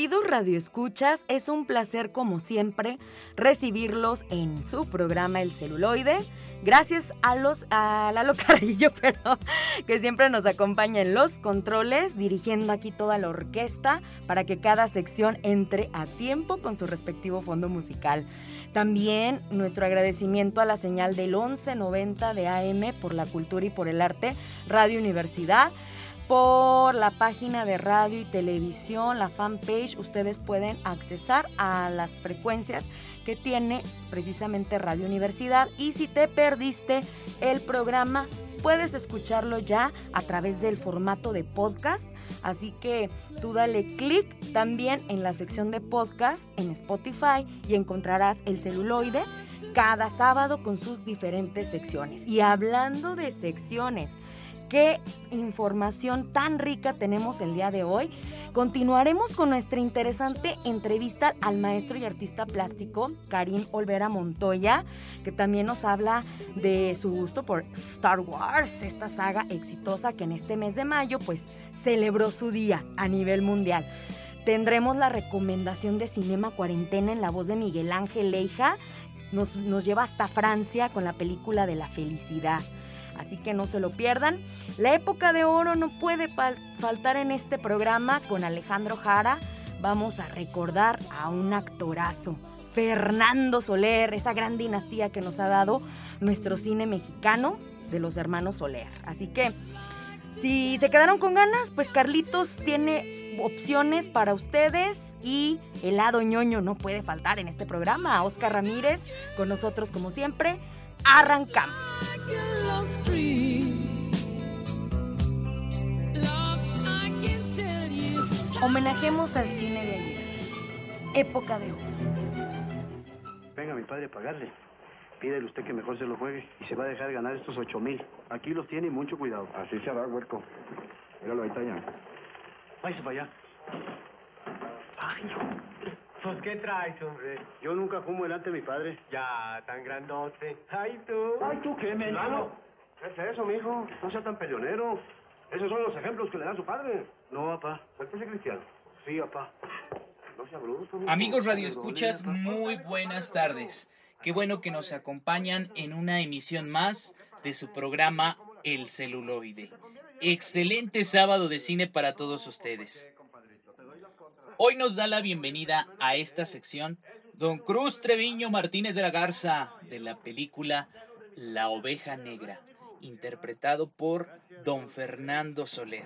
Queridos radioescuchas, es un placer como siempre recibirlos en su programa El Celuloide. Gracias a los a Lalo Carrillo, pero que siempre nos acompaña en los controles, dirigiendo aquí toda la orquesta para que cada sección entre a tiempo con su respectivo fondo musical. También nuestro agradecimiento a la señal del 1190 de AM por la cultura y por el arte, Radio Universidad por la página de radio y televisión, la fanpage, ustedes pueden accesar a las frecuencias que tiene precisamente Radio Universidad. Y si te perdiste el programa, puedes escucharlo ya a través del formato de podcast. Así que tú dale clic también en la sección de podcast en Spotify y encontrarás el celuloide cada sábado con sus diferentes secciones. Y hablando de secciones, qué información tan rica tenemos el día de hoy. Continuaremos con nuestra interesante entrevista al maestro y artista plástico Karim Olvera Montoya, que también nos habla de su gusto por Star Wars, esta saga exitosa que en este mes de mayo pues celebró su día a nivel mundial. Tendremos la recomendación de Cinema Cuarentena en la voz de Miguel Ángel Leija. Nos, nos lleva hasta Francia con la película de la felicidad así que no se lo pierdan. La época de oro no puede faltar en este programa con Alejandro Jara. Vamos a recordar a un actorazo, Fernando Soler, esa gran dinastía que nos ha dado nuestro cine mexicano de los hermanos Soler. Así que si se quedaron con ganas, pues Carlitos tiene opciones para ustedes y el lado ñoño no puede faltar en este programa. Oscar Ramírez con nosotros como siempre. Arrancamos. Homenajemos al cine de ayer. Época de oro. Venga, mi padre, a pagarle. Pídele usted que mejor se lo juegue y se va a dejar ganar estos ocho mil. Aquí los tiene y mucho cuidado. Así se hará, huerco. Míralo, ahí está ya. Váyase para allá. Ay, pues, ¿qué traes, hombre? Yo nunca fumo delante de mi padre. Ya, tan grandote. Ay, tú. Ay, tú, ¿qué, me Lalo, ¿qué es eso, mijo? No sea tan peleonero. Esos son los ejemplos que le da su padre. No, papá. ¿Usted es cristiano? Sí, papá. No sea bruto. Amigos Radio Escuchas, muy buenas tardes. Qué bueno que nos acompañan en una emisión más de su programa El Celuloide. Excelente sábado de cine para todos ustedes. Hoy nos da la bienvenida a esta sección don Cruz Treviño Martínez de la Garza de la película La Oveja Negra, interpretado por don Fernando Soler.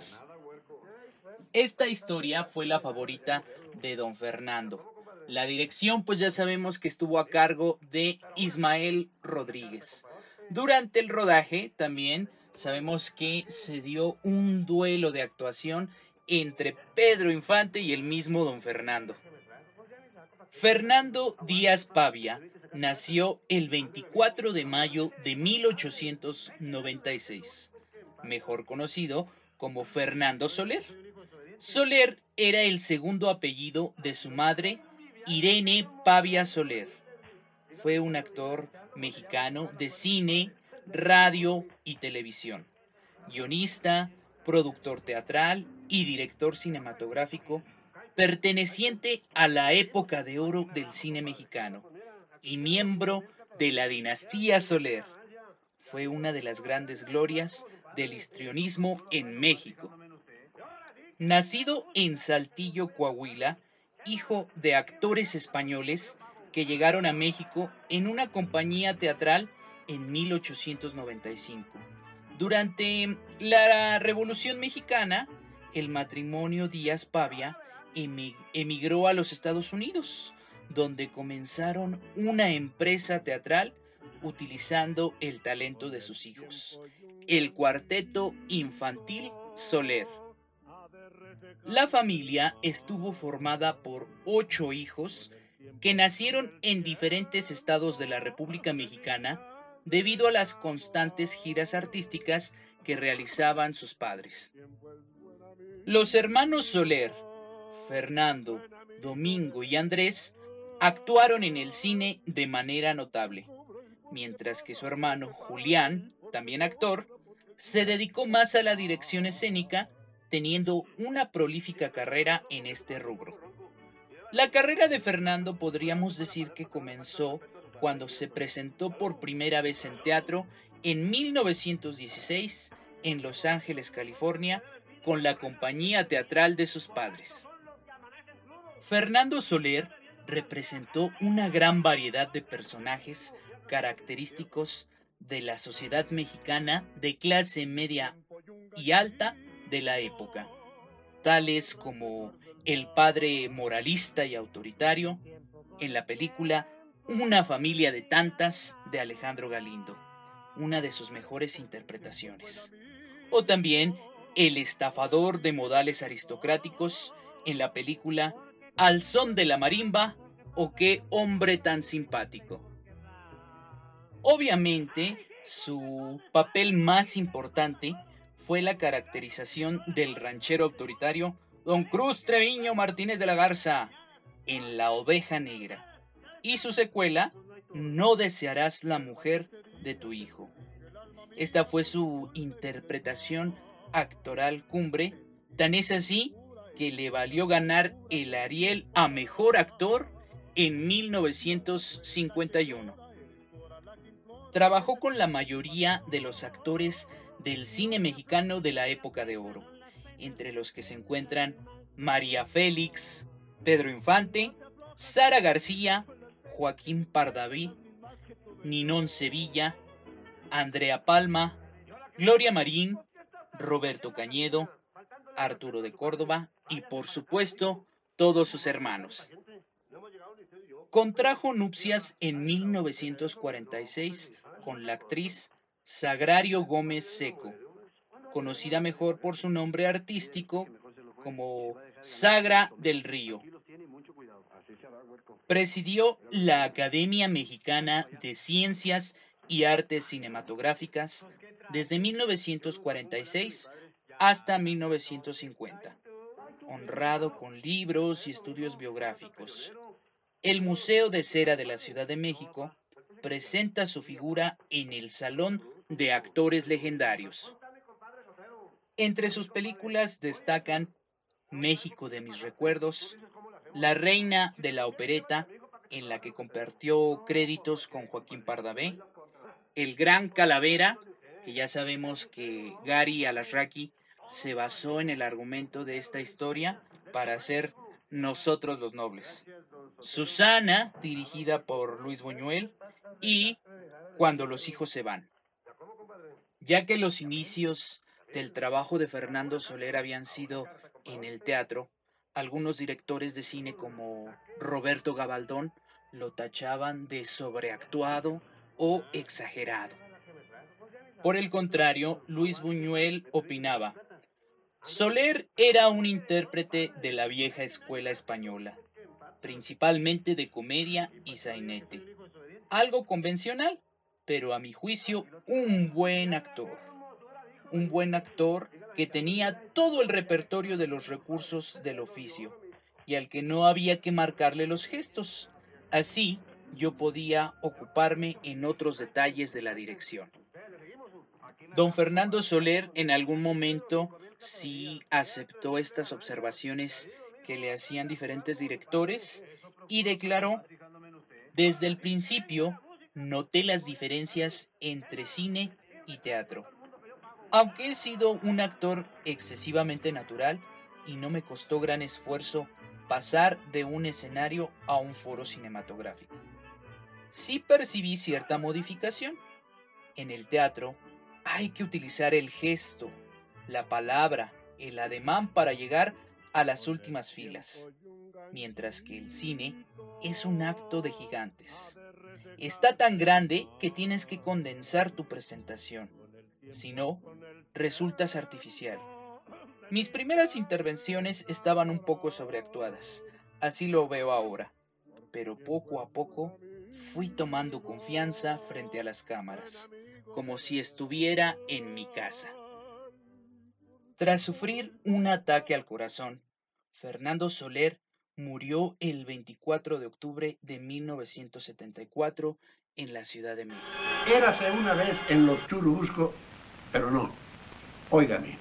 Esta historia fue la favorita de don Fernando. La dirección pues ya sabemos que estuvo a cargo de Ismael Rodríguez. Durante el rodaje también sabemos que se dio un duelo de actuación entre Pedro Infante y el mismo don Fernando. Fernando Díaz Pavia nació el 24 de mayo de 1896, mejor conocido como Fernando Soler. Soler era el segundo apellido de su madre, Irene Pavia Soler. Fue un actor mexicano de cine, radio y televisión, guionista, productor teatral y director cinematográfico perteneciente a la época de oro del cine mexicano y miembro de la dinastía Soler. Fue una de las grandes glorias del histrionismo en México. Nacido en Saltillo, Coahuila, hijo de actores españoles que llegaron a México en una compañía teatral en 1895. Durante la Revolución Mexicana, el matrimonio Díaz Pavia emigró a los Estados Unidos, donde comenzaron una empresa teatral utilizando el talento de sus hijos, el cuarteto infantil Soler. La familia estuvo formada por ocho hijos que nacieron en diferentes estados de la República Mexicana debido a las constantes giras artísticas que realizaban sus padres. Los hermanos Soler, Fernando, Domingo y Andrés actuaron en el cine de manera notable, mientras que su hermano Julián, también actor, se dedicó más a la dirección escénica, teniendo una prolífica carrera en este rubro. La carrera de Fernando podríamos decir que comenzó cuando se presentó por primera vez en teatro en 1916 en Los Ángeles, California, con la compañía teatral de sus padres. Fernando Soler representó una gran variedad de personajes característicos de la sociedad mexicana de clase media y alta de la época, tales como el padre moralista y autoritario en la película Una familia de tantas de Alejandro Galindo, una de sus mejores interpretaciones. O también el estafador de modales aristocráticos en la película Al son de la marimba o qué hombre tan simpático. Obviamente, su papel más importante fue la caracterización del ranchero autoritario Don Cruz Treviño Martínez de la Garza en La Oveja Negra y su secuela No desearás la mujer de tu hijo. Esta fue su interpretación actoral cumbre, tan es así que le valió ganar el Ariel a Mejor Actor en 1951. Trabajó con la mayoría de los actores del cine mexicano de la época de oro, entre los que se encuentran María Félix, Pedro Infante, Sara García, Joaquín Pardaví, Ninón Sevilla, Andrea Palma, Gloria Marín, Roberto Cañedo, Arturo de Córdoba y por supuesto todos sus hermanos. Contrajo nupcias en 1946 con la actriz Sagrario Gómez Seco, conocida mejor por su nombre artístico como Sagra del Río. Presidió la Academia Mexicana de Ciencias y Artes Cinematográficas desde 1946 hasta 1950, honrado con libros y estudios biográficos. El Museo de Cera de la Ciudad de México presenta su figura en el Salón de Actores Legendarios. Entre sus películas destacan México de mis recuerdos, La Reina de la Opereta, en la que compartió créditos con Joaquín Pardavé, El Gran Calavera, que ya sabemos que Gary Alasraki se basó en el argumento de esta historia para hacer Nosotros los Nobles. Susana, dirigida por Luis Buñuel, y Cuando los hijos se van. Ya que los inicios del trabajo de Fernando Soler habían sido en el teatro, algunos directores de cine como Roberto Gabaldón lo tachaban de sobreactuado o exagerado. Por el contrario, Luis Buñuel opinaba, Soler era un intérprete de la vieja escuela española, principalmente de comedia y sainete. Algo convencional, pero a mi juicio un buen actor. Un buen actor que tenía todo el repertorio de los recursos del oficio y al que no había que marcarle los gestos. Así yo podía ocuparme en otros detalles de la dirección. Don Fernando Soler en algún momento sí aceptó estas observaciones que le hacían diferentes directores y declaró, desde el principio noté las diferencias entre cine y teatro. Aunque he sido un actor excesivamente natural y no me costó gran esfuerzo pasar de un escenario a un foro cinematográfico. Sí percibí cierta modificación. En el teatro hay que utilizar el gesto, la palabra, el ademán para llegar a las últimas filas, mientras que el cine es un acto de gigantes. está tan grande que tienes que condensar tu presentación. Si no, resultas artificial. Mis primeras intervenciones estaban un poco sobreactuadas, así lo veo ahora, pero poco a poco fui tomando confianza frente a las cámaras, como si estuviera en mi casa. Tras sufrir un ataque al corazón, Fernando Soler murió el 24 de octubre de 1974 en la Ciudad de México. Érase una vez en los Churubusco, pero no. Óigame,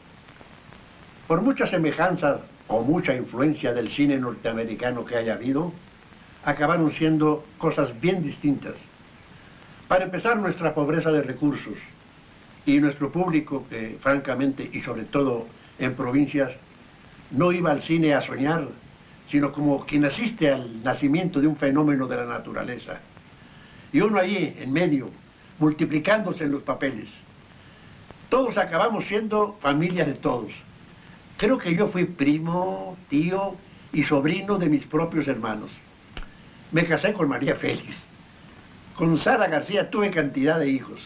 por muchas semejanzas o mucha influencia del cine norteamericano que haya habido, acabaron siendo cosas bien distintas. Para empezar, nuestra pobreza de recursos y nuestro público, que francamente y sobre todo en provincias, no iba al cine a soñar, sino como quien asiste al nacimiento de un fenómeno de la naturaleza. Y uno allí, en medio, multiplicándose en los papeles. Todos acabamos siendo familia de todos. Creo que yo fui primo, tío y sobrino de mis propios hermanos. Me casé con María Félix. Con Sara García tuve cantidad de hijos.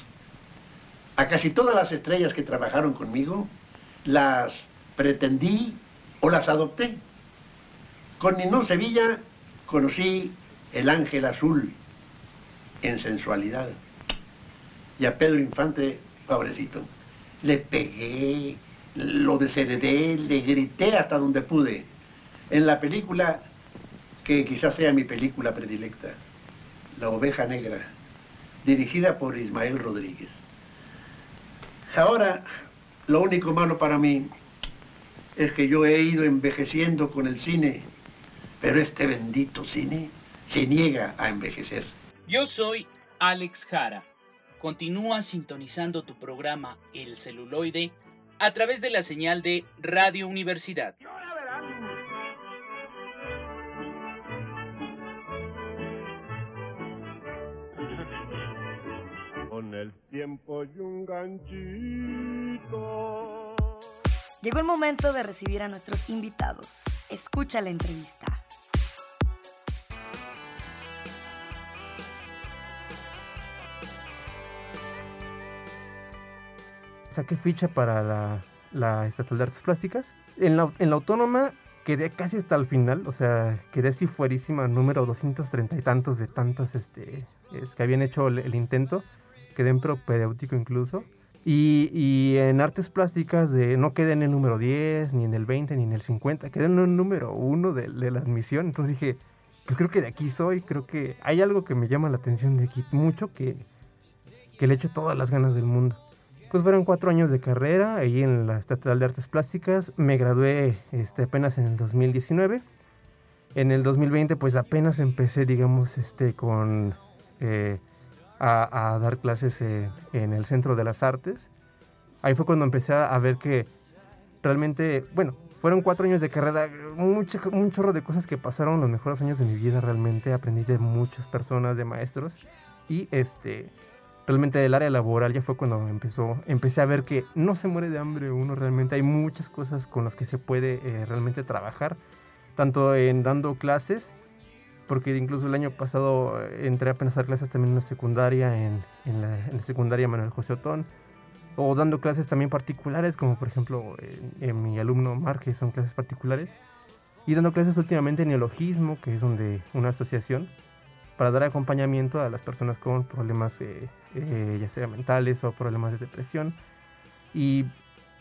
A casi todas las estrellas que trabajaron conmigo, las pretendí o las adopté. Con Ninón Sevilla conocí el ángel azul en sensualidad. Y a Pedro Infante, pobrecito, le pegué, lo desheredé, le grité hasta donde pude. En la película, que quizás sea mi película predilecta, La oveja negra, dirigida por Ismael Rodríguez. Ahora, lo único malo para mí es que yo he ido envejeciendo con el cine, pero este bendito cine se niega a envejecer. Yo soy Alex Jara. Continúa sintonizando tu programa El celuloide a través de la señal de Radio Universidad. El tiempo y un ganchito. Llegó el momento de recibir a nuestros invitados. Escucha la entrevista. saqué ficha para la, la Estatal de Artes Plásticas. En la, en la autónoma quedé casi hasta el final, o sea, quedé así fuerísima, número 230 y tantos de tantos este, es, que habían hecho el, el intento. Quedé en propedéutico incluso. Y, y, en artes plásticas de, no quedé en el número 10, ni en el 20, ni en el 50, quedé en el número 1 de, de la admisión. Entonces dije, pues creo que de aquí soy, creo que hay algo que me llama la atención de aquí mucho, que, que le echo todas las ganas del mundo. Pues fueron cuatro años de carrera ahí en la Estatal de Artes Plásticas. Me gradué este, apenas en el 2019. En el 2020 pues apenas empecé, digamos, este, con, eh, a, a, dar clases eh, en el Centro de las Artes. Ahí fue cuando empecé a ver que realmente, bueno, fueron cuatro años de carrera, mucho, un chorro de cosas que pasaron, los mejores años de mi vida realmente. Aprendí de muchas personas, de maestros. Y este realmente el área laboral ya fue cuando empezó, empecé a ver que no se muere de hambre uno realmente, hay muchas cosas con las que se puede eh, realmente trabajar, tanto en dando clases, porque incluso el año pasado eh, entré apenas a clases también en la secundaria, en, en, la, en la, secundaria Manuel José Otón, o dando clases también particulares, como por ejemplo en, en mi alumno Mar, que son clases particulares, y dando clases últimamente en neologismo, que es donde una asociación, para dar acompañamiento a las personas con problemas eh, eh, ya sea mentales o problemas de depresión y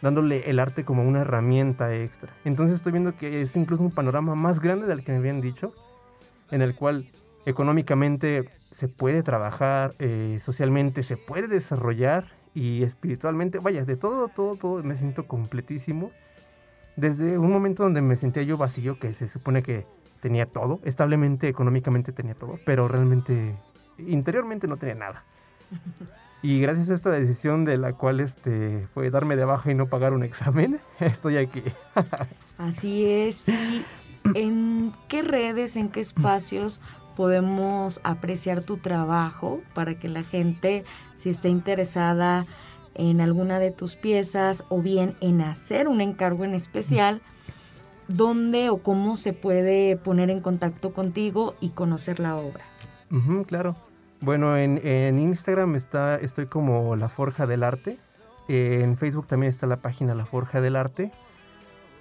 dándole el arte como una herramienta extra. Entonces estoy viendo que es incluso un panorama más grande del que me habían dicho, en el cual económicamente se puede trabajar, eh, socialmente se puede desarrollar y espiritualmente, vaya, de todo, todo, todo me siento completísimo. Desde un momento donde me sentía yo vacío, que se supone que tenía todo, establemente, económicamente tenía todo, pero realmente interiormente no tenía nada. Y gracias a esta decisión de la cual este, fue darme de baja y no pagar un examen, estoy aquí. Así es. ¿Y en qué redes, en qué espacios podemos apreciar tu trabajo para que la gente, si está interesada en alguna de tus piezas o bien en hacer un encargo en especial, dónde o cómo se puede poner en contacto contigo y conocer la obra. Claro. Bueno, en, en Instagram está, estoy como La Forja del Arte. en Facebook también está la página La Forja del Arte.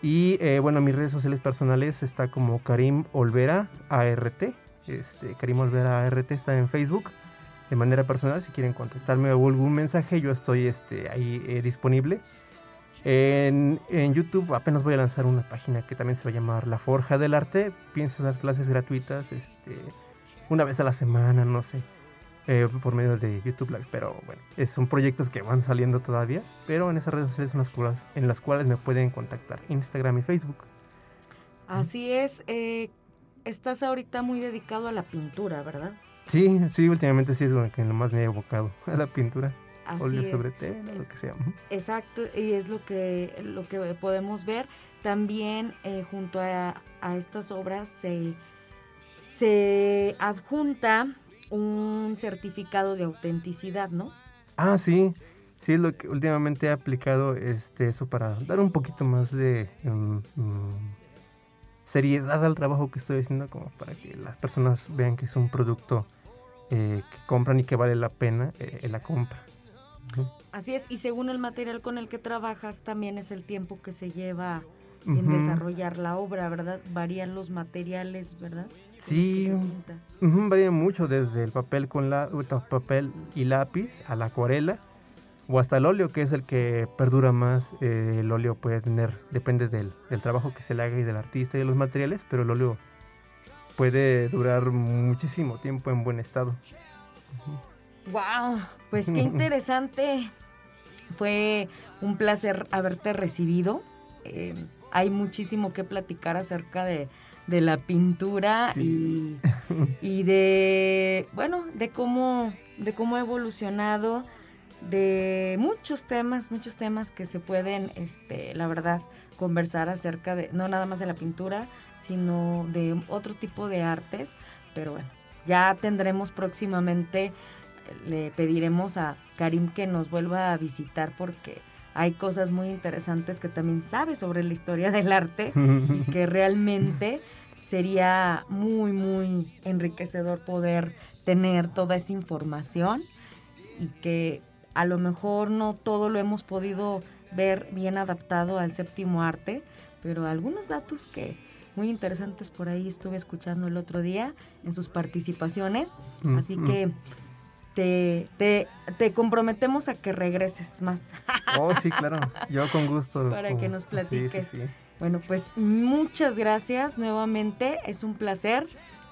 Y eh, bueno, en mis redes sociales personales está como Karim Olvera ART. Este, Karim Olvera ART está en Facebook. De manera personal, si quieren contactarme o algún mensaje, yo estoy este, ahí eh, disponible. En, en, YouTube apenas voy a lanzar una página que también se va a llamar La Forja del Arte. Pienso dar clases gratuitas este, una vez a la semana, no sé, eh, por medio de YouTube Live. Pero bueno, son proyectos que van saliendo todavía. Pero en esas redes sociales son las cuales, en las cuales me pueden contactar, Instagram y Facebook. Así es. Eh, estás ahorita muy dedicado a la pintura, ¿verdad? Sí, sí, últimamente sí es lo que más me he evocado, a la pintura. Así óleo es. sobre tela, lo que sea. Exacto, y es lo que, lo que podemos ver. También eh, junto a, a, estas obras se, se adjunta un certificado de autenticidad, ¿no? Ah, sí. Sí, es lo que últimamente he aplicado este, eso para dar un poquito más de um, um, seriedad al trabajo que estoy haciendo, como para que las personas vean que es un producto eh, que compran y que vale la pena eh, la compra. Así es, y según el material con el que trabajas, también es el tiempo que se lleva en uh -huh. desarrollar la obra, ¿verdad? Varían los materiales, ¿verdad? Sí, uh -huh, varía mucho, desde el papel con la, papel y lápiz a la acuarela o hasta el óleo, que es el que perdura más. Eh, el óleo puede tener, depende del, del, trabajo que se le haga y del artista y de los materiales, pero el óleo puede durar muchísimo tiempo en buen estado. Uh -huh. ¡Wow! Pues qué interesante. Fue un placer haberte recibido. Eh, hay muchísimo que platicar acerca de, de la pintura sí. y, y, de, bueno, de cómo, de cómo ha evolucionado, de muchos temas, muchos temas que se pueden, este, la verdad, conversar acerca de, no nada más de la pintura, sino de otro tipo de artes. Pero bueno, ya tendremos próximamente le pediremos a Karim que nos vuelva a visitar porque hay cosas muy interesantes que también sabe sobre la historia del arte y que realmente sería muy, muy enriquecedor poder tener toda esa información y que a lo mejor no todo lo hemos podido ver bien adaptado al séptimo arte, pero algunos datos que muy interesantes por ahí estuve escuchando el otro día en sus participaciones, así que te, te, te, comprometemos a que regreses más. Oh, sí, claro. Yo con gusto. Para que nos platiques. Sí, sí, sí. Bueno, pues muchas gracias nuevamente. Es un placer.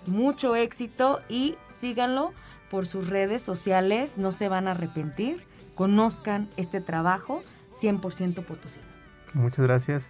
Mucho éxito y síganlo por sus redes sociales. No se van a arrepentir. Conozcan este trabajo 100% potosino. Muchas gracias.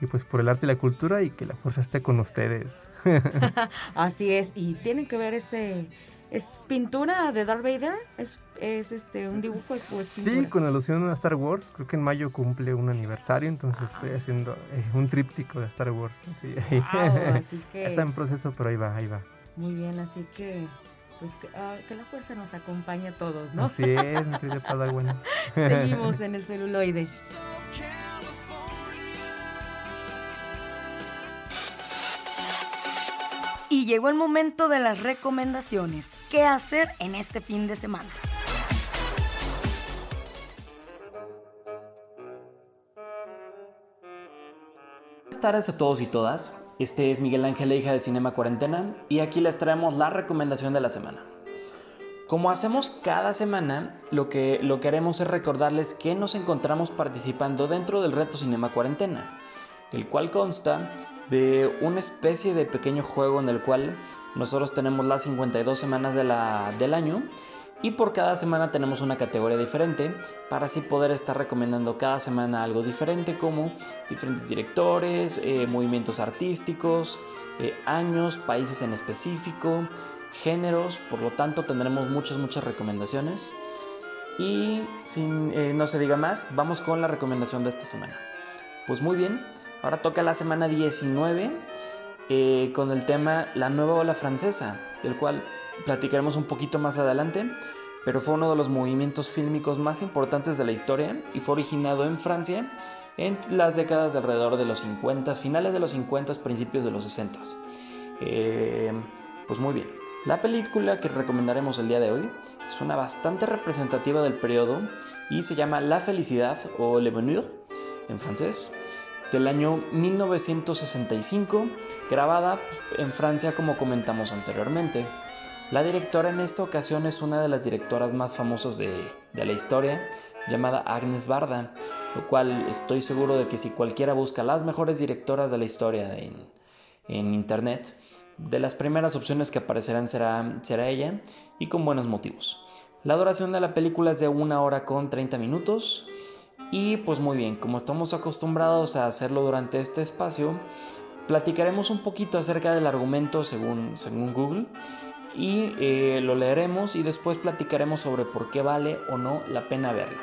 Y pues por el arte y la cultura y que la fuerza esté con ustedes. Así es. Y tienen que ver ese ¿Es pintura de Darth Vader? ¿Es, es este un dibujo? ¿Es, es sí, con alusión a Star Wars. Creo que en mayo cumple un aniversario, entonces ah. estoy haciendo eh, un tríptico de Star Wars. Así, wow, así que... Está en proceso, pero ahí va, ahí va. Muy bien, así que pues que, uh, que la fuerza nos acompañe a todos, ¿no? Así es, mi querida Padawan. Seguimos en el celuloide. Y llegó el momento de las recomendaciones. ¿Qué hacer en este fin de semana? Buenas tardes a todos y todas. Este es Miguel Ángel, hija de Cinema Cuarentena, y aquí les traemos la recomendación de la semana. Como hacemos cada semana, lo que, lo que haremos es recordarles que nos encontramos participando dentro del reto Cinema Cuarentena, el cual consta de una especie de pequeño juego en el cual nosotros tenemos las 52 semanas de la, del año y por cada semana tenemos una categoría diferente para así poder estar recomendando cada semana algo diferente como diferentes directores, eh, movimientos artísticos, eh, años, países en específico, géneros, por lo tanto tendremos muchas, muchas recomendaciones. Y sin eh, no se diga más, vamos con la recomendación de esta semana. Pues muy bien, Ahora toca la semana 19 eh, con el tema La nueva ola francesa, del cual platicaremos un poquito más adelante, pero fue uno de los movimientos fílmicos más importantes de la historia y fue originado en Francia en las décadas de alrededor de los 50, finales de los 50, principios de los 60. Eh, pues muy bien. La película que recomendaremos el día de hoy es una bastante representativa del periodo y se llama La felicidad o Le Bonheur en francés, del año 1965, grabada en Francia como comentamos anteriormente. La directora en esta ocasión es una de las directoras más famosas de, de la historia, llamada Agnes Barda, lo cual estoy seguro de que si cualquiera busca las mejores directoras de la historia en, en internet, de las primeras opciones que aparecerán será, será ella y con buenos motivos. La duración de la película es de una hora con 30 minutos y pues muy bien, como estamos acostumbrados a hacerlo durante este espacio, platicaremos un poquito acerca del argumento según, según Google y eh, lo leeremos y después platicaremos sobre por qué vale o no la pena verla.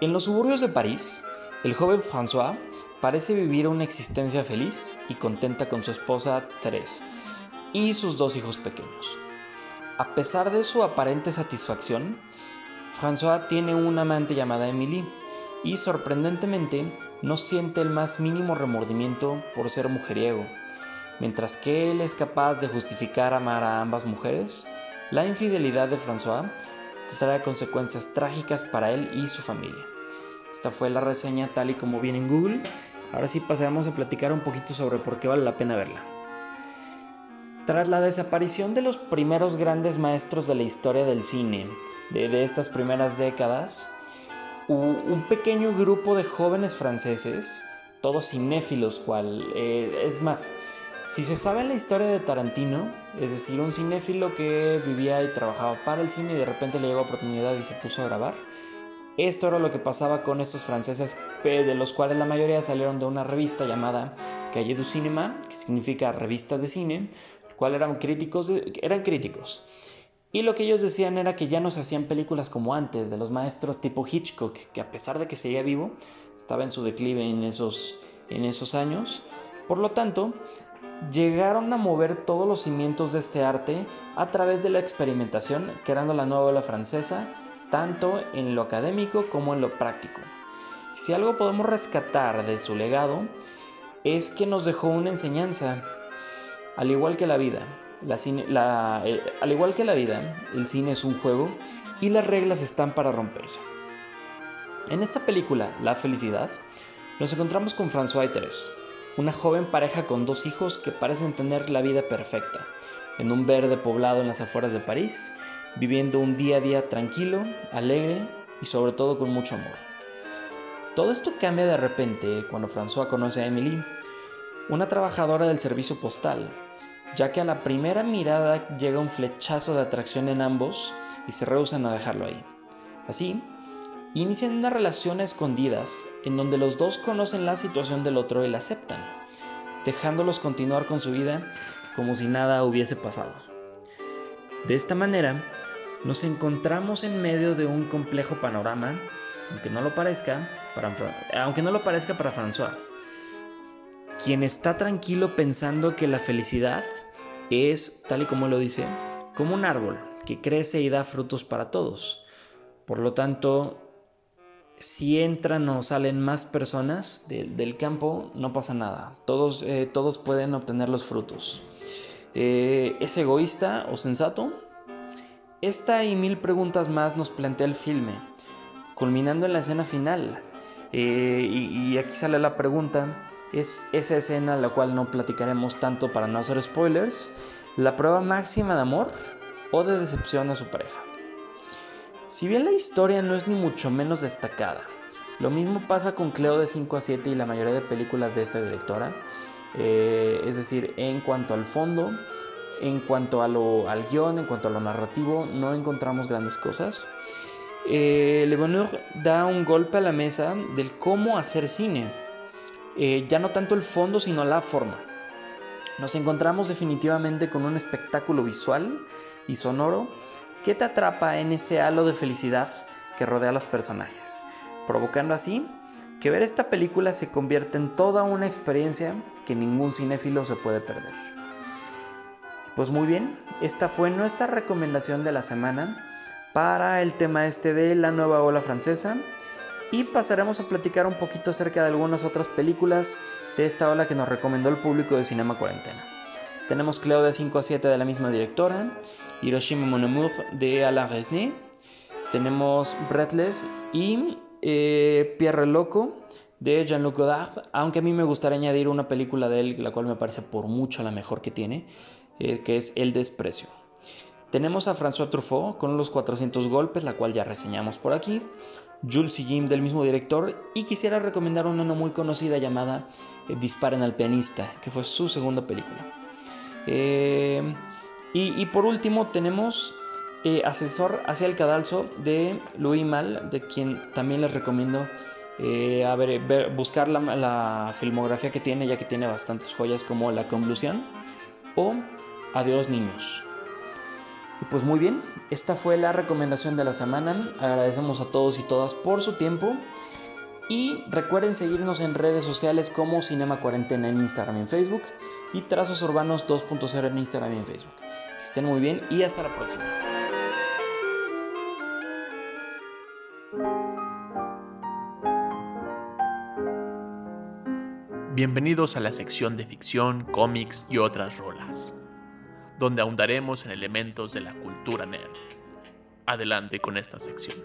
En los suburbios de París, el joven François parece vivir una existencia feliz y contenta con su esposa Thérèse y sus dos hijos pequeños. A pesar de su aparente satisfacción, François tiene una amante llamada Emily y sorprendentemente no siente el más mínimo remordimiento por ser mujeriego. Mientras que él es capaz de justificar amar a ambas mujeres, la infidelidad de François trae consecuencias trágicas para él y su familia. Esta fue la reseña tal y como viene en Google. Ahora sí pasaremos a platicar un poquito sobre por qué vale la pena verla. Tras la desaparición de los primeros grandes maestros de la historia del cine de, estas primeras décadas, un pequeño grupo de jóvenes franceses, todos cinéfilos, cual eh, es más, si se sabe la historia de Tarantino, es decir, un cinéfilo que vivía y trabajaba para el cine y de repente le llegó oportunidad y se puso a grabar, esto era lo que pasaba con estos franceses, de los cuales la mayoría salieron de una revista llamada Calle du Cinéma, que significa revista de cine, cual eran críticos, eran críticos. Y lo que ellos decían era que ya no se hacían películas como antes, de los maestros tipo Hitchcock, que a pesar de que seguía vivo, estaba en su declive en esos, en esos años. Por lo tanto, llegaron a mover todos los cimientos de este arte a través de la experimentación, creando la nueva ola francesa, tanto en lo académico como en lo práctico. Si algo podemos rescatar de su legado, es que nos dejó una enseñanza, al igual que la vida. Eh, al igual que la vida, el cine es un juego y las reglas están para romperse. En esta película, La felicidad, nos encontramos con François y una joven pareja con dos hijos que parecen tener la vida perfecta, en un verde poblado en las afueras de París, viviendo un día a día tranquilo, alegre y sobre todo con mucho amor. Todo esto cambia de repente cuando François conoce a Emily, una trabajadora del servicio postal, ya que a la primera mirada llega un flechazo de atracción en ambos y se rehusan a dejarlo ahí. Así, inician una relación a escondidas en donde los dos conocen la situación del otro y la aceptan, dejándolos continuar con su vida como si nada hubiese pasado. De esta manera, nos encontramos en medio de un complejo panorama, aunque no lo parezca para, aunque no lo parezca para François, quien está tranquilo pensando que la felicidad es, tal y como lo dice, como un árbol que crece y da frutos para todos. Por lo tanto, si entran o salen más personas del campo, no pasa nada. Todos, eh, todos pueden obtener los frutos. Eh, ¿Es egoísta o sensato? Esta y mil preguntas más nos plantea el filme, culminando en la escena final. Eh, y, y, aquí sale la pregunta, ¿es esa escena la cual no platicaremos tanto para no hacer spoilers, la prueba máxima de amor o de decepción a su pareja? Si bien la historia no es ni mucho menos destacada, lo mismo pasa con Cleo de 5 a 7 y la mayoría de películas de esta directora, eh, es decir, en cuanto al fondo, en cuanto a lo, al guion, en cuanto a lo narrativo, no encontramos grandes cosas. Eh, Le Bonheur da un golpe a la mesa del cómo hacer cine, eh, ya no tanto el fondo, sino la forma. Nos encontramos definitivamente con un espectáculo visual y sonoro ¿Qué te atrapa en ese halo de felicidad que rodea a los personajes? Provocando así que ver esta película se convierte en toda una experiencia que ningún cinéfilo se puede perder. Pues muy bien, esta fue nuestra recomendación de la semana para el tema este de la nueva ola francesa y pasaremos a platicar un poquito acerca de algunas otras películas de esta ola que nos recomendó el público de Cinema Cuarentena. Tenemos Cleo de 5 a 7 de la misma directora, Hiroshima Mon de Alain Resnais, tenemos Breathless y eh, Pierre Loco de Jean-Luc Godard, aunque a mí me gustaría añadir una película de él, la cual me parece por mucho la mejor que tiene, eh, que es El Desprecio. Tenemos a François Truffaut con Los 400 Golpes, la cual ya reseñamos por aquí. Jules y Jim del mismo director. Y quisiera recomendar una no muy conocida llamada eh, Disparen al pianista, que fue su segunda película. Eh, y, por último tenemos Asesor hacia el cadalso de Louis Mal, de quien también les recomiendo ver, buscar la, la, filmografía que tiene, ya que tiene bastantes joyas como La Convolución o Adiós Niños. Y pues muy bien, esta fue la recomendación de la semana. Agradecemos a todos y todas por su tiempo. Y recuerden seguirnos en redes sociales como Cinema Cuarentena en Instagram y en Facebook y Trazos Urbanos 2.0 en Instagram y en Facebook. Que estén muy bien y hasta la próxima. Bienvenidos a la sección de ficción, cómics y otras rolas, donde ahondaremos en elementos de la cultura nerd. Adelante con esta sección.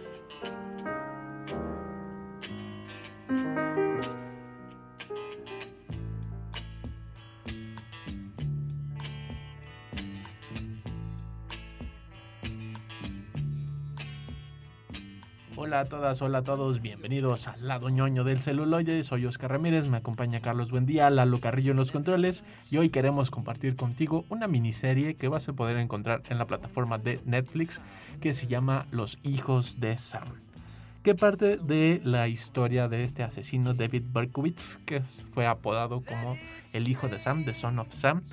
Hola a todas, hola a todos, bienvenidos al lado ñoño del celuloide. Soy Oscar Ramírez, me acompaña Carlos Buendía, Lalo Carrillo en los controles y hoy queremos compartir contigo una miniserie que vas a poder encontrar en la plataforma de Netflix que se llama Los Hijos de Sam. Que parte de la historia de este asesino David Berkowitz, que fue apodado como el hijo de Sam, The Son of Sam,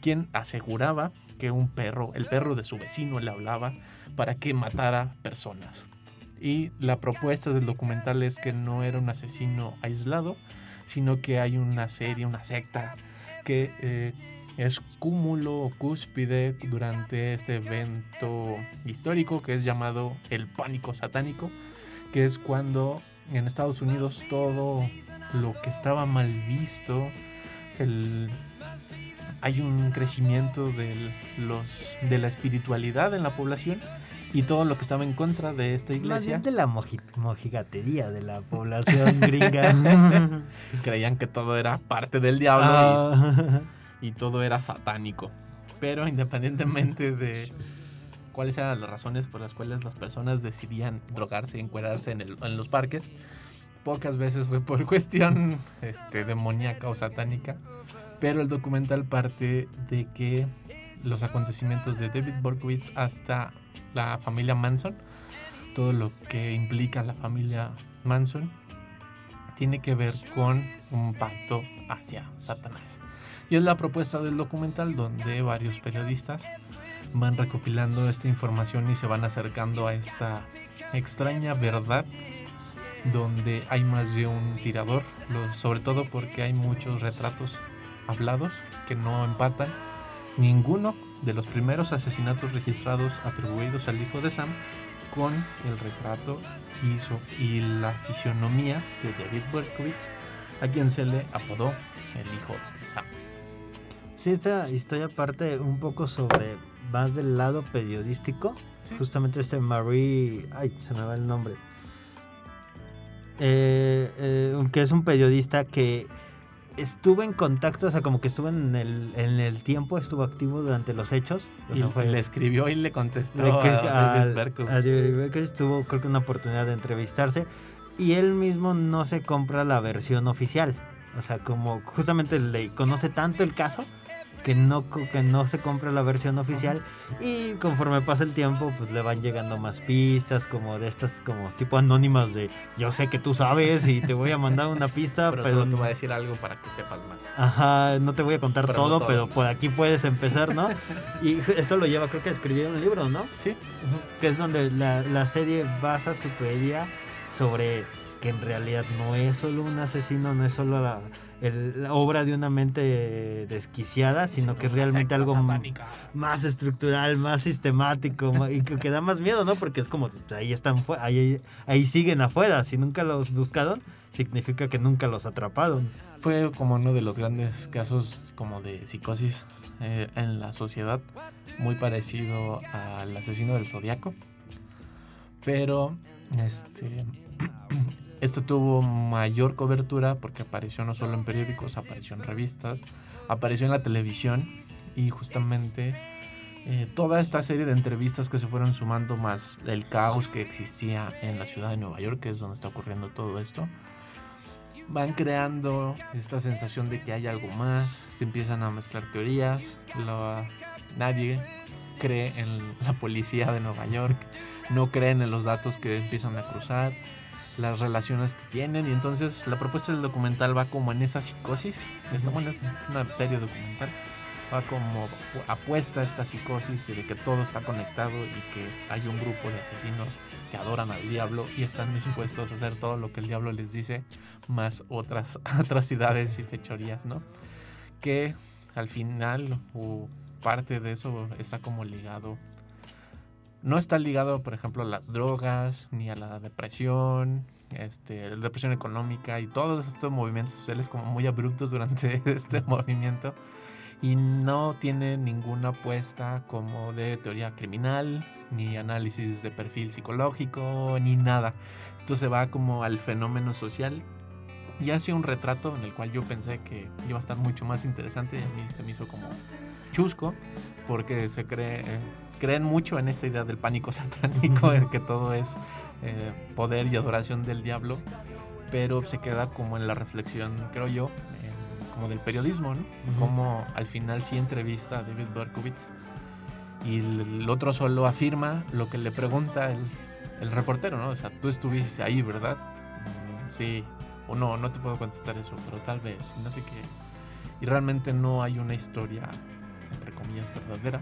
quien aseguraba que un perro, el perro de su vecino, le hablaba para que matara personas. Y la propuesta del documental es que no era un asesino aislado, sino que hay una serie, una secta que eh, es cúmulo o cúspide durante este evento histórico que es llamado el pánico satánico, que es cuando en Estados Unidos todo lo que estaba mal visto, hay un crecimiento de, los, de la espiritualidad en la población y todo lo que estaba en contra de esta iglesia. Más bien de la mojigatería de la población gringa. Creían que todo era parte del diablo ah. y, y, todo era satánico. Pero independientemente de cuáles eran las razones por las cuales las personas decidían drogarse y encuerarse en, el, en los parques, pocas veces fue por cuestión este, demoníaca o satánica. Pero el documental parte de que los acontecimientos de David Borkowitz hasta la familia Manson, todo lo que implica la familia Manson, tiene que ver con un pacto hacia Satanás. Y es la propuesta del documental donde varios periodistas van recopilando esta información y se van acercando a esta extraña verdad donde hay más de un tirador, sobre todo porque hay muchos retratos hablados que no empatan ninguno de los primeros asesinatos registrados atribuidos al hijo de Sam con el retrato y, y la fisionomía de David Berkowitz, a quien se le apodó el hijo de Sam. Sí, esta historia parte un poco sobre más del lado periodístico. Justamente este Marie. Ay, se me va el nombre. Eh, eh, que es un periodista que estuvo en contacto, o sea, como que estuvo en el, en el tiempo, estuvo activo durante los hechos. O y le escribió y le contestó a, David Berkowitz. A David Berkowitz tuvo, creo que, una oportunidad de entrevistarse. Y él mismo no se compra la versión oficial. O sea, como justamente le conoce tanto el caso que no, que no se compra la versión oficial. Y conforme pasa el tiempo pues le van llegando más pistas como de estas como tipo anónimas de yo sé que tú sabes y te voy a mandar una pista pero, pero solo te voy a decir algo para que sepas más. Ajá no te voy a contar Pero todo, no todo. pero por aquí puedes empezar no y esto lo lleva creo que a escribir un libro no sí. Que es donde la, la serie basa su teoría sobre que en realidad no es solo un asesino no es solo la el- la obra de una mente desquiciada, sino que es realmente algo más estructural, más sistemático y que, que da más miedo, ¿no? Porque es como ahí están, ahí, ahí siguen afuera. Si nunca los buscaron, significa que nunca los atraparon. Fue como uno de los grandes casos como de psicosis eh, en la sociedad, muy parecido al asesino del zodiaco. Pero este, esto tuvo mayor cobertura porque apareció no solo en periódicos, apareció en revistas, apareció en la televisión y justamente eh, toda esta serie de entrevistas que se fueron sumando más el caos que existía en la ciudad de Nueva York, que es donde está ocurriendo todo esto, van creando esta sensación de que hay algo más, se empiezan a mezclar teorías, lo- nadie cree en la policía de Nueva York, no creen en los datos que empiezan a cruzar, las relaciones que tienen y entonces la propuesta del documental va como en esa psicosis, está bueno, es una serie documental, va como apu- apuesta a esta psicosis de que todo está conectado y que hay un grupo de asesinos que adoran al diablo y están dispuestos a hacer todo lo que el diablo les dice, más otras atrocidades y fechorías, ¿no? Que al final, o parte de eso está como ligado. No está ligado, por ejemplo, a las drogas, ni a la depresión, este, la depresión económica y todos estos movimientos sociales como muy abruptos durante este movimiento. Y no tiene ninguna apuesta como de teoría criminal, ni análisis de perfil psicológico, ni nada. Esto se va como al fenómeno social y hace un retrato en el cual yo pensé que iba a estar mucho más interesante y a mí se me hizo como chusco porque se cree eh, creen mucho en esta idea del pánico satánico en que todo es eh, poder y adoración del diablo pero se queda como en la reflexión creo yo eh, como del periodismo ¿no? Ujú. como al final sí entrevista a David Berkowitz y el el otro solo afirma lo que le pregunta el, el reportero, ¿no? O sea, tú estuviste ahí, ¿verdad? "Mm, Sí, o no, no te puedo contestar eso, pero tal vez, no sé qué. Y realmente no hay una historia, entre comillas, verdadera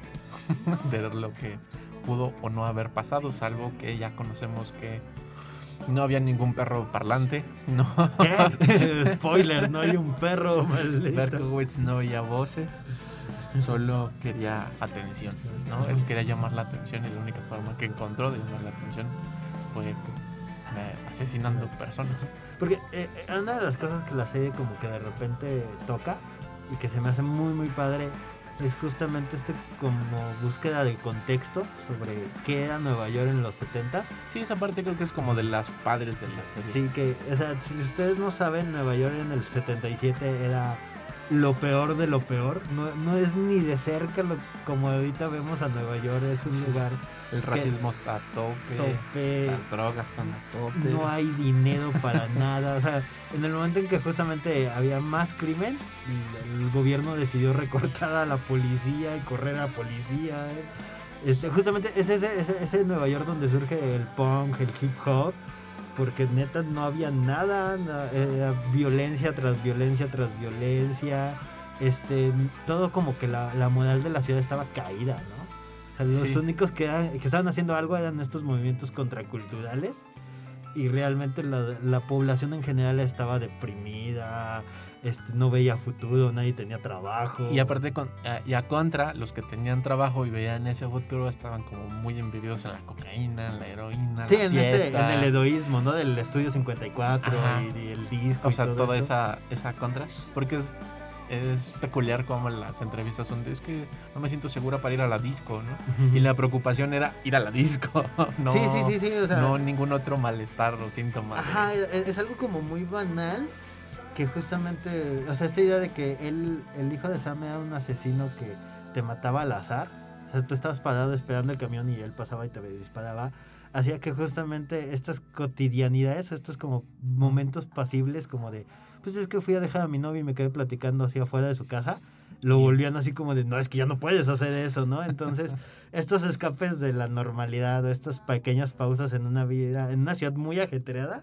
de lo que pudo o no haber pasado, salvo que ya conocemos que no había ningún perro parlante, no. ¿Qué? Spoiler, no hay un perro, maldito. Berkowitz no oía voces, solo quería atención, ¿no? Él quería llamar la atención y la única forma que encontró de llamar la atención fue eh, asesinando personas. Porque eh, eh, una de las cosas que la serie como que de repente toca y que se me hace muy muy padre es justamente este como búsqueda de contexto sobre qué era Nueva York en los 70s. Sí, esa parte creo que es como de las padres de la serie. Sí, que, o sea, si ustedes no saben, Nueva York en el 77 era lo peor de lo peor. No, no es ni de cerca lo, como ahorita vemos a Nueva York, es un Sí. lugar... El que- racismo está a tope, tope. las drogas están a tope. no hay dinero para nada. O sea, en el momento en que justamente había más crimen, el, gobierno decidió recortar a la policía y correr a policía. Este, justamente es ese, ese, ese Nueva York donde surge el punk, el hip hop, porque neta no había nada, na- era violencia tras violencia tras violencia. Este, todo como que la, la moral de la ciudad estaba caída, ¿no? O sea, los Sí. únicos que estaban haciendo algo eran estos movimientos contraculturales y realmente la, la población en general estaba deprimida, este, no veía futuro, nadie tenía trabajo. Y aparte, con, a- y a contra, los que tenían trabajo y veían ese futuro estaban como muy embebidos en la cocaína, en la heroína, Sí, la en, este, en el heroísmo, ¿no? Del estudio 54 Ajá. y, y el disco. O y sea, todo toda esto. esa, esa contra. Porque es, es peculiar como las entrevistas son de, es que no me siento segura para ir a la disco, ¿no? Y la preocupación era ir a la disco, no, Sí, sí, sí, sí, o sea- no ningún otro malestar o síntoma. de- Ajá, es, es algo como muy banal que justamente, o sea, esta idea de que él, el hijo de Sam era un asesino que te mataba al azar, o sea, tú estabas parado esperando el camión y él pasaba y te disparaba, hacía que justamente estas cotidianidades, estos como momentos pasibles como de, pues es que fui a dejar a mi novio y me quedé platicando así afuera de su casa, lo volvían así como de, no, es que ya no puedes hacer eso, ¿no? Entonces, estos escapes de la normalidad estas pequeñas pausas en una vida, en una ciudad muy ajetreada,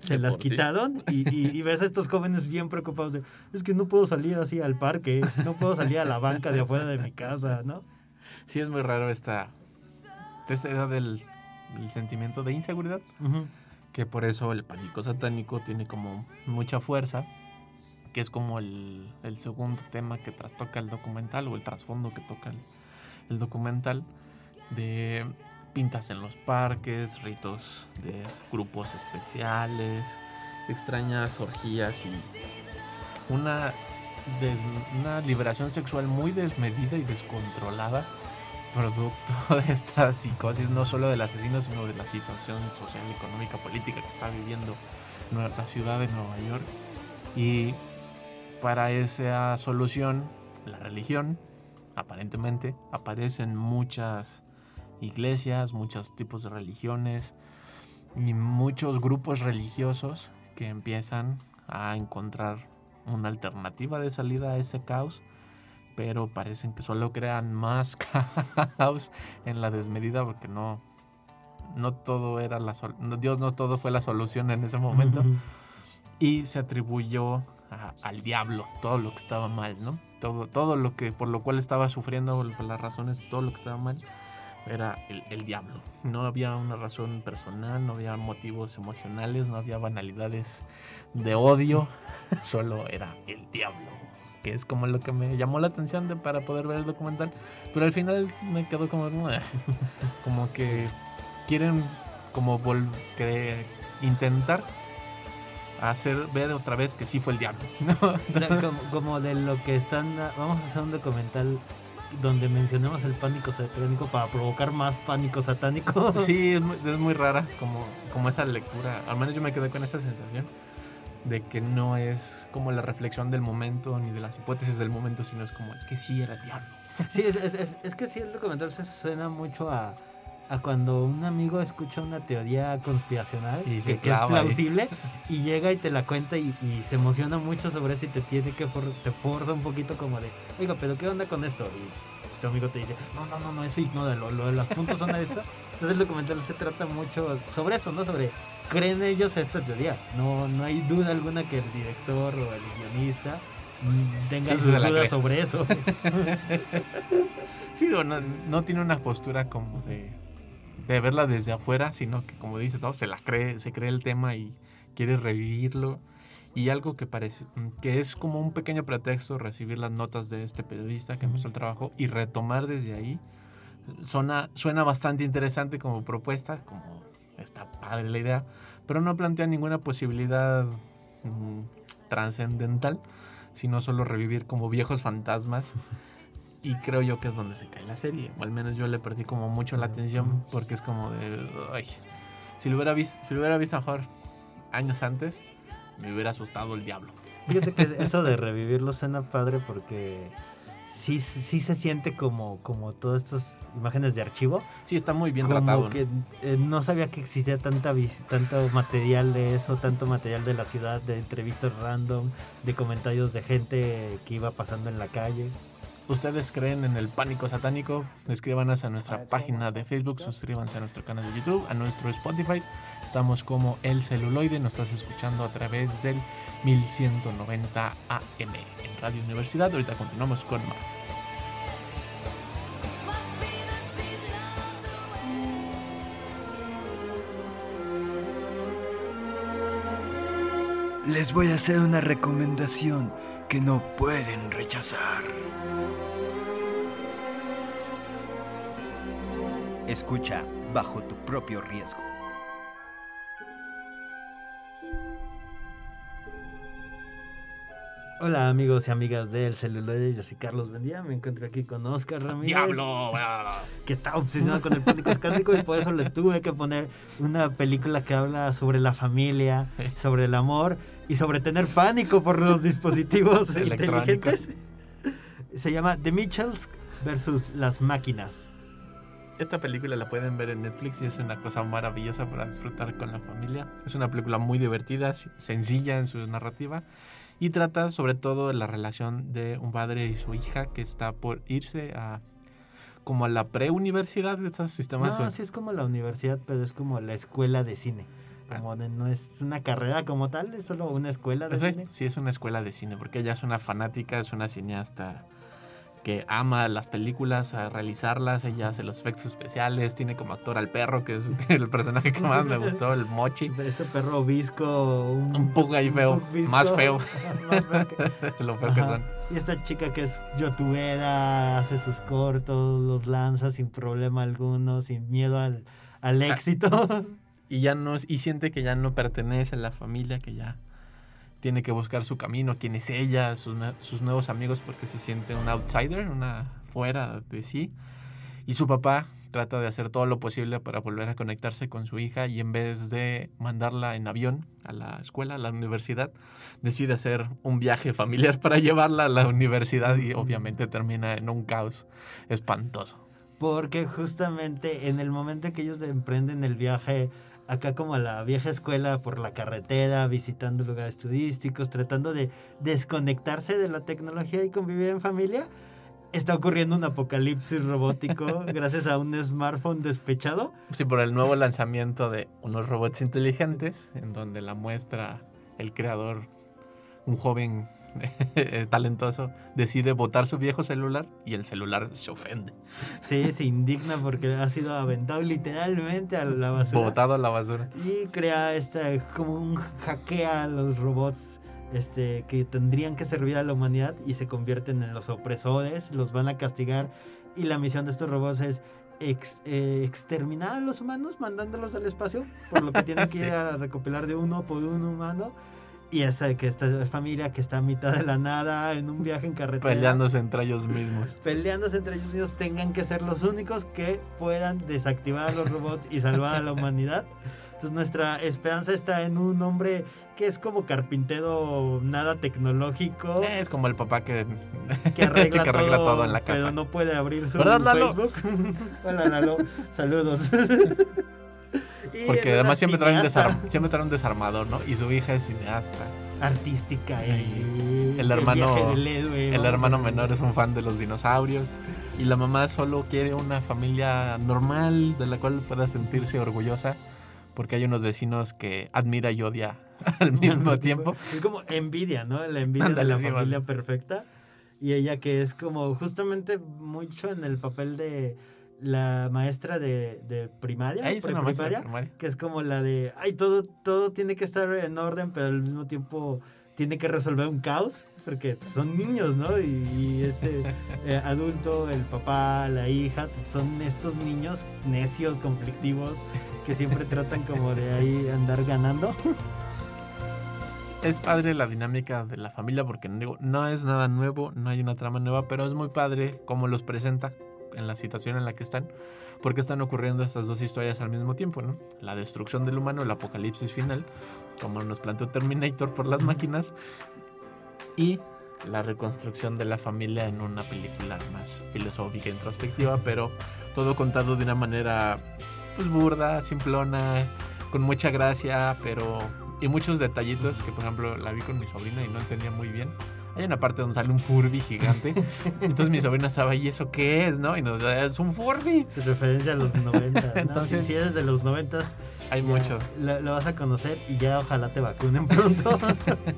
se las sí. quitaron y, y- y ves a estos jóvenes bien preocupados de, es que no puedo salir así al parque, no puedo salir a la banca de afuera de mi casa, ¿no? Sí, es muy raro esta, esta idea del, del sentimiento de inseguridad. Que por eso el pánico satánico tiene como mucha fuerza, que es como el, el segundo tema que trastoca el documental o el trasfondo que toca el, el documental de pintas en los parques, ritos de grupos especiales, extrañas orgías y una una liberación sexual muy desmedida y descontrolada, producto de esta psicosis, no solo del asesino, sino de la situación social, económica, política que está viviendo la ciudad de Nueva York. Y para esa solución, la religión, aparentemente, aparecen muchas iglesias, muchos tipos de religiones y muchos grupos religiosos que empiezan a encontrar una alternativa de salida a ese caos, pero parecen que solo crean más caos en la desmedida porque no, no todo era la sol- Dios no todo fue la solución en ese momento. Y se atribuyó a- al diablo todo lo que estaba mal, ¿no? Todo, todo lo que por lo cual estaba sufriendo, por las razones, todo lo que estaba mal era el, diablo. No había una razón personal, no había motivos emocionales, no había banalidades de odio, solo era el diablo. Que es como lo que me llamó la atención para poder ver el documental. Pero al final me quedó como, como que quieren como vol- que intentar hacer ver otra vez que sí fue el diablo. ¿no? Como de lo que están. Vamos a hacer un documental donde mencionemos el pánico satánico para provocar más pánico satánico. Sí, es muy, es muy rara como, como esa lectura. Al menos yo me quedé con esa sensación de que no es como la reflexión del momento ni de las hipótesis del momento, sino es como, es que sí era diablo. Sí, es, es- es- es que sí, el documental se suena mucho a, a cuando un amigo escucha una teoría conspiracional Y que, que es ahí. plausible y llega y te la cuenta y, y se emociona mucho sobre eso y te tiene que for- te forza un poquito como de, oiga, pero ¿qué onda con esto? Y tu amigo te dice, no, no, no, no, eso ignóralo, lo de los puntos son esto. Entonces el documental se trata mucho sobre eso, ¿no? Sobre, creen ellos esta teoría. No, no hay duda alguna que el director o el guionista tenga Sí, sus dudas sobre eso. Sí, no, no tiene una postura como de, de verla desde afuera, sino que como dices, ¿no? se la cree, se cree el tema y quiere revivirlo. Y algo que parece que es como un pequeño pretexto recibir las notas de este periodista que empezó el trabajo y retomar desde ahí. Suena, suena bastante interesante como propuesta, como está padre la idea, pero no plantea ninguna posibilidad mm, trascendental, sino solo revivir como viejos fantasmas. Y creo yo que es donde se cae la serie. O al menos yo le perdí como mucho la atención porque es como de... Ay, si lo hubiera visto, si lo hubiera visto mejor años antes, me hubiera asustado el diablo. Fíjate que eso de revivirlo suena padre porque sí, sí se siente como, como todas estas imágenes de archivo. Sí, está muy bien como tratado. ¿no? que eh, no sabía que existía tanta tanto material de eso, tanto material de la ciudad, de entrevistas random, de comentarios de gente que iba pasando en la calle. ¿Ustedes creen en el pánico satánico? Escríbanos a nuestra página de Facebook, suscríbanse a nuestro canal de YouTube, a nuestro Spotify. Estamos como El Celuloide, nos estás escuchando a través del 1190 AM en Radio Universidad. Ahorita continuamos con más. Les voy a hacer una recomendación que no pueden rechazar. Escucha bajo tu propio riesgo. Hola amigos y amigas del celuloide, yo soy Carlos Bendía, me encuentro aquí con Oscar Ramírez. ¡Diablo! Que está obsesionado con el pánico satánico y por eso le tuve que poner una película que habla sobre la familia, sobre el amor y sobre tener pánico por los dispositivos Electrónicos. inteligentes. Se llama The Mitchells versus las máquinas. Esta película la pueden ver en Netflix y es una cosa maravillosa para disfrutar con la familia. Es una película muy divertida, sencilla en su narrativa y trata sobre todo de la relación de un padre y su hija que está por irse a como a la preuniversidad de estos sistemas. No, sí es como la universidad, pero es como la escuela de cine. Como de- no es una carrera como tal, es solo una escuela de Sí, cine. sí, es una escuela de cine, porque ella es una fanática, es una cineasta que ama las películas, a realizarlas, ella hace los efectos especiales, tiene como actor al perro, que es el personaje que más me gustó, el Mochi. Ese perro visco. Un, Un poco ahí feo, visco, más feo. más feo que- Lo feo que Ajá. son. Y esta chica que es youtuber, hace sus cortos, los lanza sin problema alguno, sin miedo al, al éxito. Y ya no, y siente que ya no pertenece a la familia, que ya tiene que buscar su camino, quién es ella, sus, sus nuevos amigos, porque se siente un outsider, una fuera de sí. Y su papá trata de hacer todo lo posible para volver a conectarse con su hija y en vez de mandarla en avión a la escuela, a la universidad, decide hacer un viaje familiar para llevarla a la universidad y obviamente termina en un caos espantoso. Porque justamente en el momento en que ellos emprenden el viaje acá como a la vieja escuela por la carretera, visitando lugares turísticos, tratando de desconectarse de la tecnología y convivir en familia, está ocurriendo un apocalipsis robótico gracias a un smartphone despechado. Sí, por el nuevo lanzamiento de unos robots inteligentes, en donde la muestra el creador, un joven talentoso, decide botar su viejo celular y el celular se ofende. Sí, se indigna porque ha sido aventado literalmente a la basura. Botado a la basura. Y crea este, como un hackea a los robots este, que tendrían que servir a la humanidad y se convierten en los opresores, los van a castigar. Y la misión de estos robots es ex- eh, exterminar a los humanos mandándolos al espacio, por lo que tienen que Sí. ir a recopilar de uno por un humano. Y esa que esta familia que está a mitad de la nada en un viaje en carretera Peleándose entre ellos mismos. peleándose entre ellos mismos tengan que ser los únicos que puedan desactivar a los robots y salvar a la humanidad. Entonces nuestra esperanza está en un hombre que es como carpintero nada tecnológico, Es como el papá que, que arregla, que arregla todo, todo en la pero casa. no puede abrir su ¿Verdad, Lalo? Facebook. Hola Lalo, saludos. Porque además siempre trae, un cineasta desar- siempre trae un desarmador, ¿no? Y su hija es cineasta. artística El hermano, el vamos hermano a- menor es un fan de los dinosaurios. Y la mamá solo quiere una familia normal de la cual pueda sentirse orgullosa. Porque hay unos vecinos que admira y odia al mismo tiempo. Es como envidia, ¿no? La envidia Ándale, de la familia perfecta. Y ella que es como justamente mucho en el papel de la maestra de, de primaria, que es como la de, ay, todo, todo tiene que estar en orden, pero al mismo tiempo tiene que resolver un caos, porque son niños, ¿no? Y, y este eh, adulto, el papá, la hija, son estos niños necios, conflictivos, que siempre tratan como de ahí andar ganando. Es padre la dinámica de la familia porque digo, no es nada nuevo, no hay una trama nueva, pero es muy padre cómo los presenta en la situación en la que están, porque están ocurriendo estas dos historias al mismo tiempo, ¿no? La destrucción del humano, el apocalipsis final, como nos planteó Terminator por las máquinas, y la reconstrucción de la familia en una película más filosófica, introspectiva, pero todo contado de una manera pues burda, simplona, con mucha gracia, pero y muchos detallitos que por ejemplo la vi con mi sobrina y no entendía muy bien. Hay una parte donde sale un Furby gigante. Entonces mi sobrina estaba ahí, ¿eso qué es? ¿No? Y nos es un Furby. Se referencia a los 90. ¿no? Entonces- si, si eres de los 90, Hay mucho. Lo, lo vas a conocer y ya ojalá te vacunen pronto.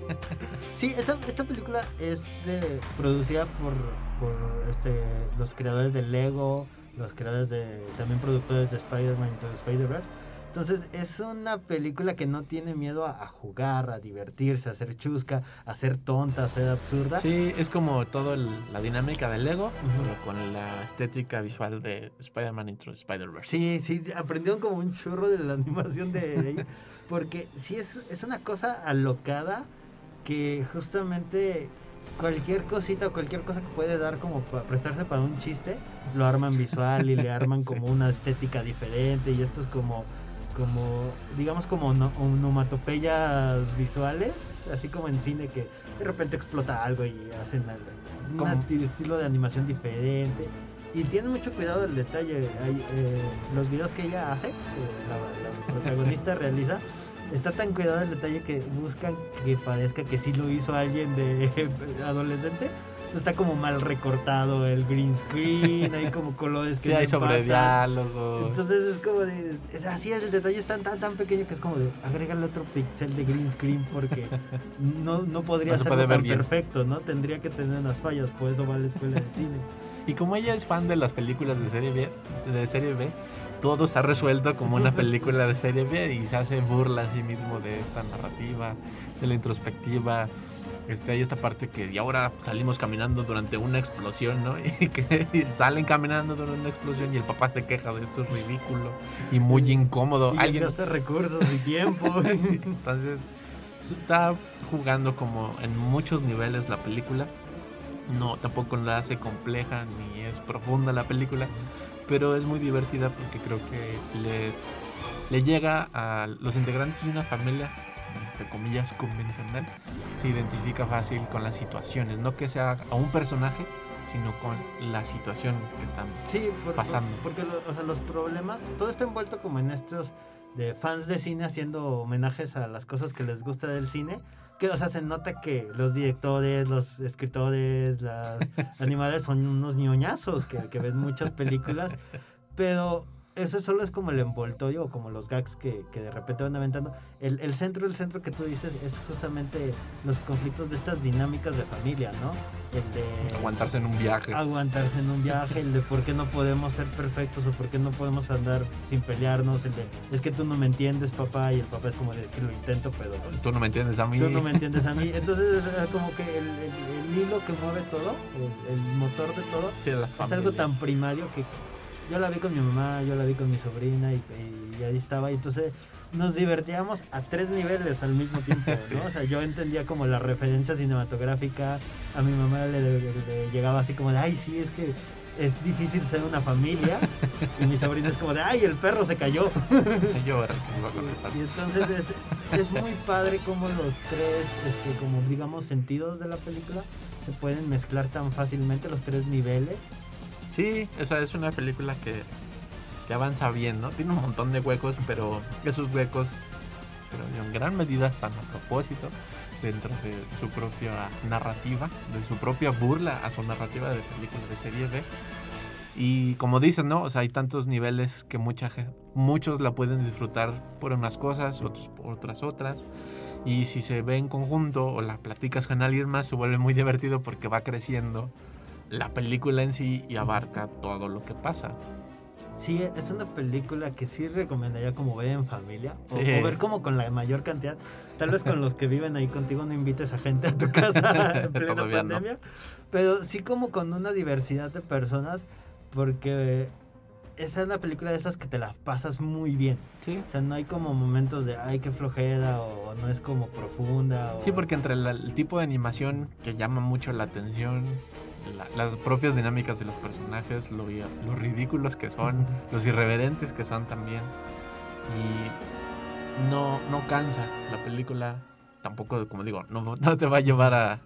sí, esta, esta película es de, producida por, por este, los creadores de Lego, los creadores de. también productores de Spider-Man Into Spider-Verse. Entonces es una película que no tiene miedo a, a jugar, a divertirse, a ser chusca, a ser tonta, a ser absurda. Sí, es como toda la dinámica del Lego, pero con la estética visual de Spider-Man the Spider-Verse. Sí, sí, aprendieron como un churro de la animación de ahí. Porque sí es, es una cosa alocada que justamente cualquier cosita o cualquier cosa que puede dar como para prestarse para un chiste, lo arman visual y le arman como una estética diferente. Y esto es como, como digamos, como no- onomatopeyas visuales, así como en cine que de repente explota algo y hacen un estilo de animación diferente. Y tiene mucho cuidado del detalle. Hay, eh, los videos que ella hace, que la, la protagonista realiza, está tan cuidado del detalle que buscan que parezca que sí lo hizo alguien de adolescente. Está como mal recortado el green screen, hay como colores que Sí, no hay sobre diálogos. Entonces es como de. Es así, el detalle es tan, tan, tan pequeño que es como de. Agrégale otro pixel de green screen porque no, no podría No se ser tan bien. perfecto, ¿no? Tendría que tener unas fallas, por eso va a la escuela de cine. Y como ella es fan de las películas de serie B, de serie B, todo está resuelto como una película de serie B y se hace burla a sí mismo de esta narrativa, de la introspectiva. Este, hay esta parte que y ahora salimos caminando durante una explosión, ¿no? Y que salen caminando durante una explosión y el papá se queja de esto es ridículo y muy incómodo. Y Alguien gasta recursos y tiempo. Entonces, Está jugando como en muchos niveles la película. No, tampoco la hace compleja ni es profunda la película, pero es muy divertida porque creo que le, le llega a los integrantes de una familia, entre comillas, convencional. Se identifica fácil con las situaciones, no que sea a un personaje, sino con la situación que están Sí, por- pasando. por- porque lo- o sea, los problemas, todo está envuelto como en estos de fans de cine haciendo homenajes a las cosas que les gusta del cine. Que, o sea, se nota que los directores, los escritores, las Sí. animadores son unos ñoñazos que, que ven muchas películas. Pero eso solo es como el envoltorio o como los gags que, que de repente van aventando. El, el centro, el centro que tú dices es justamente los conflictos de estas dinámicas de familia, ¿no? El de Aguantarse en un viaje. aguantarse en un viaje, el de por qué no podemos ser perfectos o por qué no podemos andar sin pelearnos, el de es que tú no me entiendes, papá, y el papá es como de es que lo intento, pero Tú no me entiendes a mí. tú no me entiendes a mí. Entonces es como que el, el- el hilo que mueve todo, el, motor de todo, Sí, es algo tan primario que yo la vi con mi mamá, yo la vi con mi sobrina y, y ahí estaba. Y entonces nos divertíamos a tres niveles al mismo tiempo, ¿no? Sí. O sea, yo entendía como la referencia cinematográfica, a mi mamá le, le- le llegaba así como de, ay, sí, es que es difícil ser una familia. y mi sobrina es como de, ay, el perro se cayó. Yo contestar. Y entonces es, es muy padre como los tres, este, como digamos, sentidos de la película se pueden mezclar tan fácilmente, los tres niveles. Sí, o sea, es una película que, que avanza bien, ¿no? Tiene un montón de huecos, pero esos huecos, pero en gran medida están a propósito dentro de su propia narrativa, de su propia burla a su narrativa de película de serie B. Y como dices, ¿no? O sea, hay tantos niveles que mucha, muchos la pueden disfrutar por unas cosas, otros por otras otras. Y si se ve en conjunto o la platicas con alguien más, se vuelve muy divertido porque va creciendo la película en sí y abarca todo lo que pasa. Sí, es una película que sí recomendaría como ver en familia o, Sí. o ver como con la mayor cantidad. Tal vez con los que viven ahí contigo no invites a gente a tu casa en plena Todavía no. pandemia, pero sí como con una diversidad de personas porque es una película de esas que te la pasas muy bien. Sí. O sea, no hay como momentos de ay, qué flojera o no es como profunda. O... Sí, porque entre el tipo de animación que llama mucho la atención, la- las propias dinámicas de los personajes, lo, los ridículos que son, los irreverentes que son también. Y no, no cansa la película, tampoco, como digo, no, no te va a llevar a, a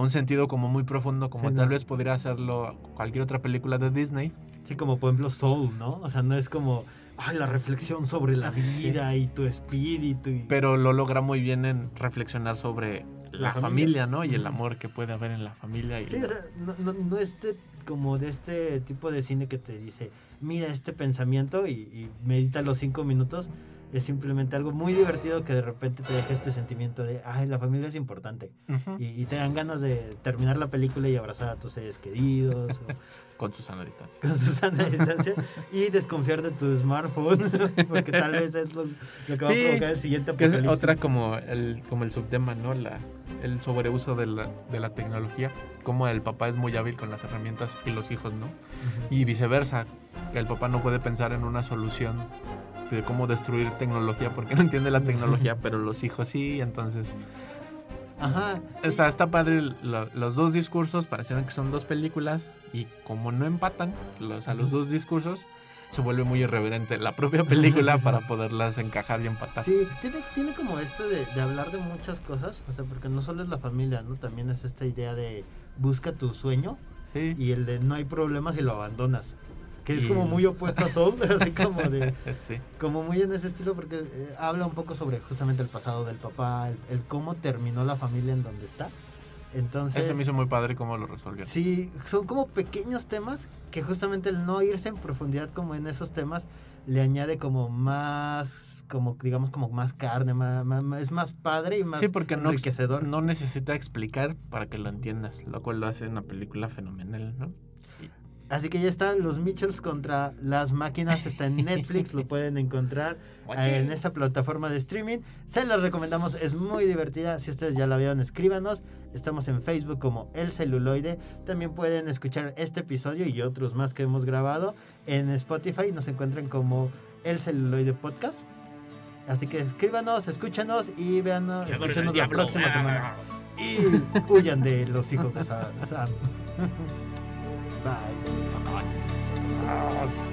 un sentido como muy profundo como Sí, tal no. vez podría hacerlo cualquier otra película de Disney. Sí, como por ejemplo Soul, ¿no? O sea, no es como ay, la reflexión sobre la Sí. vida y tu espíritu. Y... pero lo logra muy bien en reflexionar sobre la, La familia. familia, ¿no? Y el amor que puede haber en la familia. Y Sí, o sea, no, no, no es de- como de este tipo de cine que te dice, mira este pensamiento y, y medita los cinco minutos. Es simplemente algo muy divertido que de repente te deja este sentimiento de, ay, la familia es importante. Y, y te dan ganas de terminar la película y abrazar a tus seres queridos. o con Susana a distancia. con Susana a distancia y desconfiar de tu smartphone porque tal vez es lo, lo que va a provocar el siguiente Que es apocalipsis. otra como el, como el subtema, ¿no? La, el sobreuso de la, de la tecnología. Como el papá es muy hábil con las herramientas y los hijos, ¿no? Y viceversa, que el papá no puede pensar en una solución de cómo destruir tecnología porque no entiende la tecnología, pero los hijos sí, entonces... Ajá. O sea, está padre, lo- los dos discursos parecieron que son dos películas y como no empatan los, a los dos discursos, se vuelve muy irreverente la propia película para poderlas encajar y empatar. Sí, tiene, tiene como esto de, de hablar de muchas cosas, o sea, porque no solo es la familia, ¿no? También es esta idea de busca tu sueño Sí. y el de no hay problemas y lo abandonas. Que es como muy opuesto a Soul, así como de... Sí. Como muy en ese estilo porque eh, habla un poco sobre justamente el pasado del papá, el, el cómo terminó la familia en donde está. Entonces... Ese me hizo muy padre cómo lo resolvieron. Sí, son como pequeños temas que justamente el no irse en profundidad como en esos temas le añade como más, como digamos como más carne, más, es más padre y más Sí, porque no, enriquecedor. no necesita explicar para que lo entiendas, lo cual lo hace una película fenomenal, ¿no? Así que ya están los Mitchells contra las máquinas, está en Netflix, lo pueden encontrar en esta plataforma de streaming. Se los recomendamos, es muy divertida. Si ustedes ya la vieron, escríbanos. Estamos en Facebook como El Celuloide. También pueden escuchar este episodio y otros más que hemos grabado en Spotify. Nos encuentran como El Celuloide Podcast. Así que escríbanos, escúchanos y al escúchanos la próxima Ah. semana. Y huyan de los hijos de Sa- Sam. Bye.